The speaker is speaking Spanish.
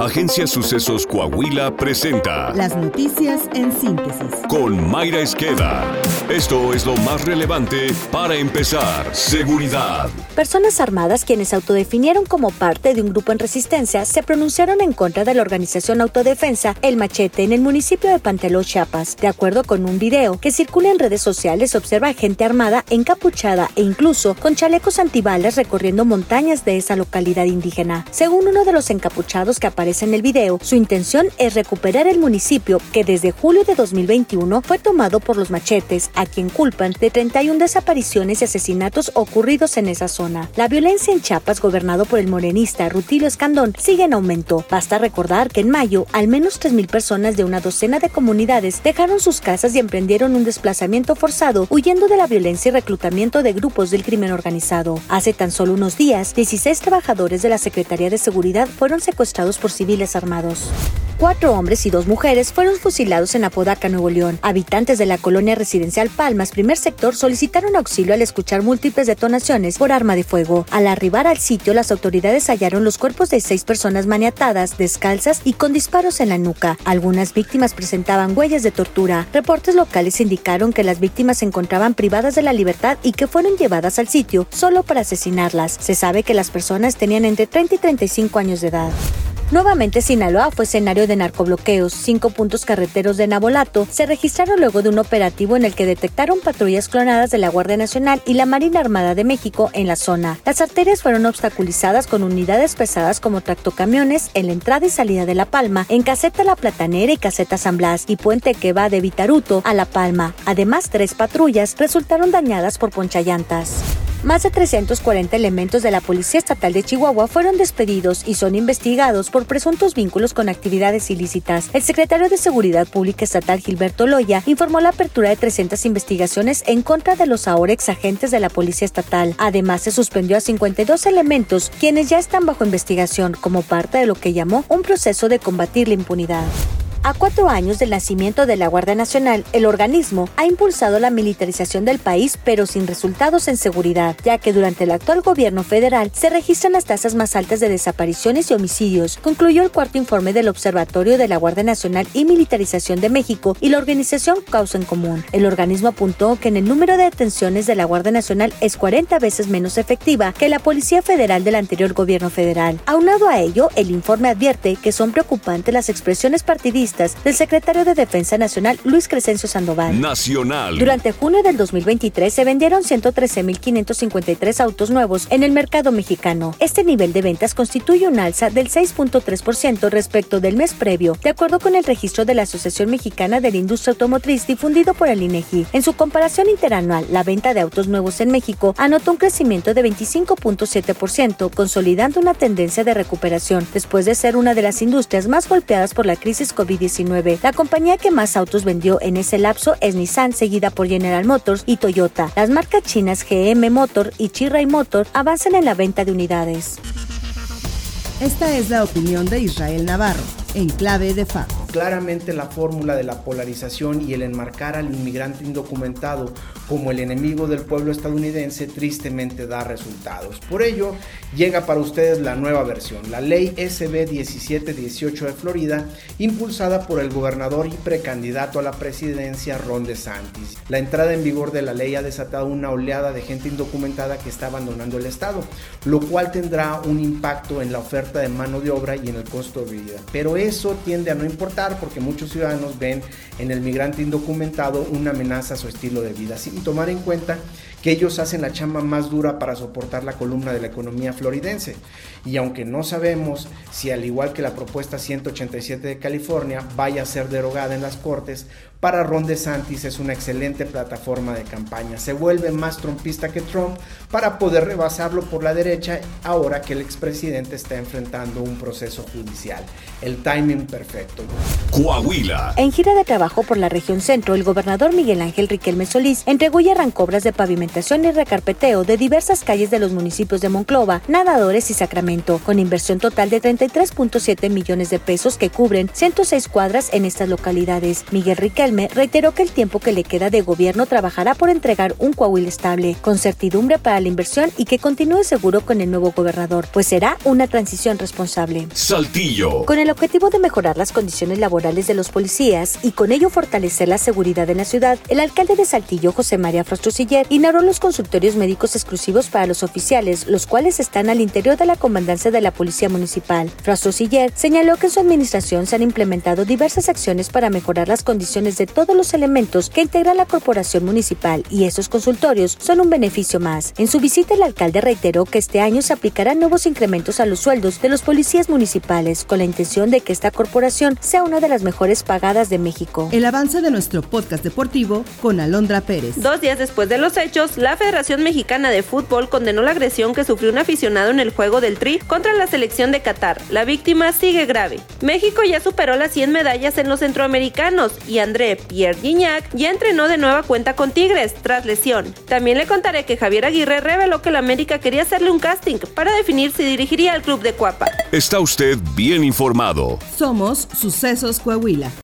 Agencia Sucesos Coahuila presenta Las noticias en síntesis. con Mayra Esqueda. Esto es lo más relevante para empezar. Seguridad. Personas armadas quienes se autodefinieron como parte de un grupo en resistencia se pronunciaron en contra de la organización autodefensa El Machete en el municipio de Panteló, Chiapas. De acuerdo con un video que circula en redes sociales, se observa gente armada, encapuchada e incluso con chalecos antibalas recorriendo montañas de esa localidad indígena. Según uno de los encapuchados que aparece en el video, su intención es recuperar el municipio que desde julio de 2021 fue tomado por los machetes, a quien culpan de 31 desapariciones y asesinatos ocurridos en esa zona. La violencia en Chiapas, gobernado por el morenista Rutilio Escandón, sigue en aumento. Basta recordar que en mayo, al menos 3.000 personas de una docena de comunidades dejaron sus casas y emprendieron un desplazamiento forzado, huyendo de la violencia y reclutamiento de grupos del crimen organizado. Hace tan solo unos días, 16 trabajadores de la Secretaría de Seguridad fueron secuestrados por civiles armados. Cuatro hombres y dos mujeres fueron fusilados en Apodaca, Nuevo León. Habitantes de la colonia residencial Palmas, primer sector, solicitaron auxilio al escuchar múltiples detonaciones por arma de fuego. Al arribar al sitio, las autoridades hallaron los cuerpos de seis personas maniatadas, descalzas y con disparos en la nuca. Algunas víctimas presentaban huellas de tortura. Reportes locales indicaron que las víctimas se encontraban privadas de la libertad y que fueron llevadas al sitio solo para asesinarlas. Se sabe que las personas tenían entre 30 y 35 años de edad. Nuevamente Sinaloa fue escenario de narcobloqueos. Cinco puntos carreteros de Nabolato se registraron luego de un operativo en el que detectaron patrullas clonadas de la Guardia Nacional y la Marina Armada de México en la zona. Las arterias fueron obstaculizadas con unidades pesadas como tractocamiones en la entrada y salida de La Palma, en Caseta La Platanera y Caseta San Blas y puente que va de Vitaruto a La Palma. Además, tres patrullas resultaron dañadas por ponchallantas. Más de 340 elementos de la Policía Estatal de Chihuahua fueron despedidos y son investigados por presuntos vínculos con actividades ilícitas. El secretario de Seguridad Pública Estatal Gilberto Loya informó la apertura de 300 investigaciones en contra de los ahora exagentes de la Policía Estatal. Además, se suspendió a 52 elementos quienes ya están bajo investigación como parte de lo que llamó un proceso de combatir la impunidad. A cuatro años del nacimiento de la Guardia Nacional, el organismo ha impulsado la militarización del país, pero sin resultados en seguridad, ya que durante el actual gobierno federal se registran las tasas más altas de desapariciones y homicidios, concluyó el cuarto informe del Observatorio de la Guardia Nacional y Militarización de México y la organización Causa en Común. El organismo apuntó que en el número de detenciones de la Guardia Nacional es 40 veces menos efectiva que la Policía Federal del anterior gobierno federal. Aunado a ello, el informe advierte que son preocupantes las expresiones partidistas del secretario de Defensa Nacional Luis Crescencio Sandoval. Nacional. Durante junio del 2023 se vendieron 113.553 autos nuevos en el mercado mexicano. Este nivel de ventas constituye un alza del 6.3% respecto del mes previo, de acuerdo con el registro de la Asociación Mexicana de la Industria Automotriz difundido por el INEGI. En su comparación interanual, la venta de autos nuevos en México anotó un crecimiento de 25.7%, consolidando una tendencia de recuperación después de ser una de las industrias más golpeadas por la crisis COVID-19. La compañía que más autos vendió en ese lapso es Nissan, seguida por General Motors y Toyota. Las marcas chinas GM Motor y Chirai Motor avanzan en la venta de unidades. Esta es la opinión de Israel Navarro, en clave de FACO. Claramente la fórmula de la polarización y el enmarcar al inmigrante indocumentado como el enemigo del pueblo estadounidense tristemente da resultados. Por ello, llega para ustedes la nueva versión, la ley SB 1718 de Florida, impulsada por el gobernador y precandidato a la presidencia Ron DeSantis. La entrada en vigor de la ley ha desatado una oleada de gente indocumentada que está abandonando el estado, lo cual tendrá un impacto en la oferta de mano de obra y en el costo de vida. Pero eso tiende a no importar porque muchos ciudadanos ven en el migrante indocumentado una amenaza a su estilo de vida. y tomar en cuenta que ellos hacen la chamba más dura para soportar la columna de la economía floridense. Y aunque no sabemos si al igual que la propuesta 187 de California vaya a ser derogada en las Cortes, para Ron DeSantis es una excelente plataforma de campaña. Se vuelve más trompista que Trump para poder rebasarlo por la derecha ahora que el expresidente está enfrentando un proceso judicial. El timing perfecto. Coahuila. En gira de trabajo por la región centro, el gobernador Miguel Ángel Riquelme Solís entregó y arrancó obras de pavimentación pavimentación y recarpeteo de diversas calles de los municipios de Monclova, Nadadores y Sacramento, con inversión total de 33.7 millones de pesos que cubren 106 cuadras en estas localidades. Miguel Riquelme reiteró que el tiempo que le queda de gobierno trabajará por entregar un Coahuila estable, con certidumbre para la inversión y que continúe seguro con el nuevo gobernador, pues será una transición responsable. Saltillo. Con el objetivo de mejorar las condiciones laborales de los policías y con ello fortalecer la seguridad en la ciudad, el alcalde de Saltillo, José María Frostosiller, inauguró los consultorios médicos exclusivos para los oficiales, los cuales están al interior de la comandancia de la Policía Municipal. Frostosiller señaló que en su administración se han implementado diversas acciones para mejorar las condiciones de todos los elementos que integran la corporación municipal y esos consultorios son un beneficio más. En su visita el alcalde reiteró que este año se aplicarán nuevos incrementos a los sueldos de los policías municipales con la intención de que esta corporación sea una de las mejores pagadas de México. El avance de nuestro podcast deportivo con Alondra Pérez. Dos días después de los hechos, la Federación Mexicana de Fútbol condenó la agresión que sufrió un aficionado en el juego del Tri contra la selección de Qatar. La víctima sigue grave. México ya superó las 100 medallas en los centroamericanos y André Pierre Gignac ya entrenó de nueva cuenta con Tigres tras lesión. También le contaré que Javier Aguirre reveló que la América quería hacerle un casting para definir si dirigiría al club de Cuapa. Está usted bien informado. Somos Sucesos Coahuila.